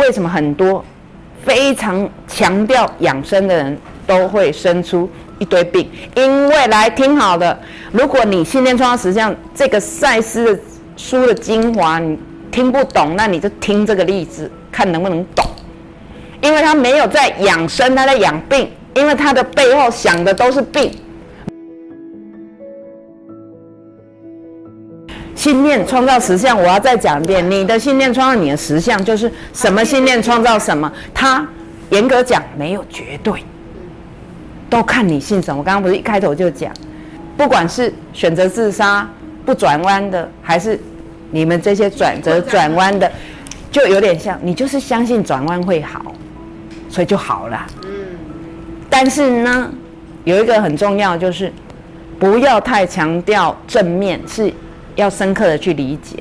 为什么很多非常强调养生的人都会生出一堆病？因为来听好了，如果你信念创造实相这个赛斯的书的精华你听不懂，那你就听这个例子，看能不能懂。因为他没有在养生，他在养病，因为他的背后想的都是病。信念创造实相，我要再讲一遍，你的信念创造你的实相，就是什么信念创造什么。它严格讲没有绝对，都看你信什么。我刚刚不是一开头就讲，不管是选择自杀不转弯的，还是你们这些转折转弯的，就有点像你就是相信转弯会好，所以就好了。嗯。但是呢，有一个很重要，就是不要太强调正面是。要深刻的去理解，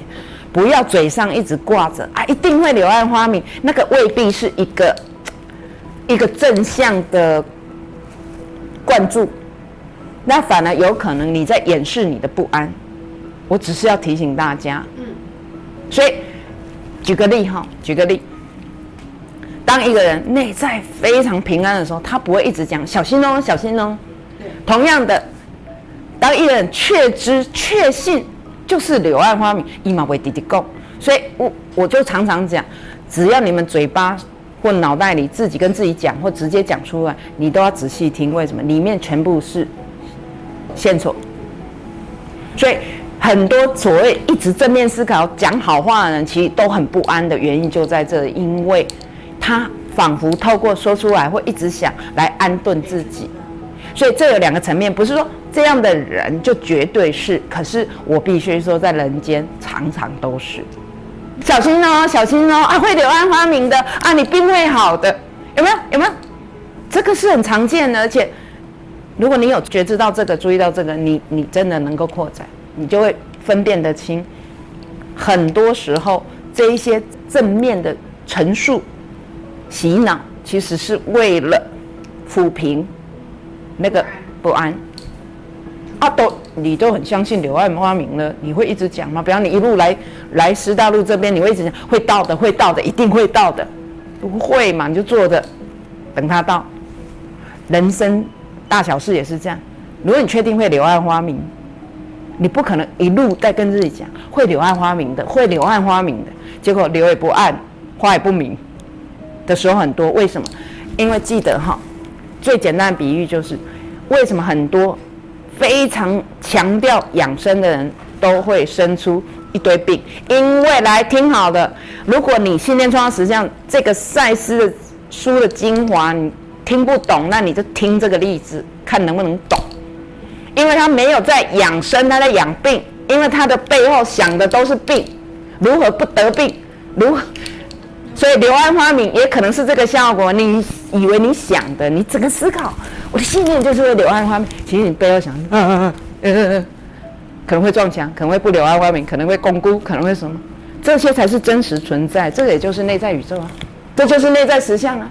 不要嘴上一直挂着啊，一定会柳暗花明，那个未必是一个 一个正向的灌注，那反而有可能你在掩饰你的不安。我只是要提醒大家，嗯，所以举个例哈，举个例，当一个人内在非常平安的时候，他不会一直讲小心哦，小心哦。同样的，当一个人确知、确信。就是柳暗花明，一马为滴滴够。所以我我就常常讲，只要你们嘴巴或脑袋里自己跟自己讲，或直接讲出来，你都要仔细听。为什么？里面全部是线索。所以很多所谓一直正面思考、讲好话的人，其实都很不安的原因就在这里，因为他仿佛透过说出来会一直想来安顿自己。所以这有两个层面，不是说这样的人就绝对是，可是我必须说，在人间常常都是，小心哦，小心哦，啊，会柳暗花明的啊，你病会好的，有没有？有没有？这个是很常见的，而且如果你有觉知到这个，注意到这个，你你真的能够扩展，你就会分辨得清。很多时候，这一些正面的陈述、洗脑，其实是为了抚平。那个不安，啊，都你都很相信柳暗花明了，你会一直讲吗？比方你一路来来师大路这边，你会一直讲会到的，会到的，一定会到的，不会嘛？你就坐着等他到。人生大小事也是这样，如果你确定会柳暗花明，你不可能一路在跟自己讲会柳暗花明的，会柳暗花明的，结果柳也不暗，花也不明的时候很多。为什么？因为记得哈。最简单的比喻就是，为什么很多非常强调养生的人都会生出一堆病？因为来听好了，如果你信念创造实相这个赛斯的书的精华你听不懂，那你就听这个例子，看能不能懂。因为他没有在养生，他在养病，因为他的背后想的都是病，如何不得病，如。所以柳暗花明也可能是这个效果。你以为你想的，你整个思考，我的信念就是会柳暗花明。其实你背后想，嗯嗯嗯嗯嗯，可能会撞墙，可能会不柳暗花明，可能会巩固，可能会什么？这些才是真实存在。这也就是内在宇宙啊，这就是内在实相啊。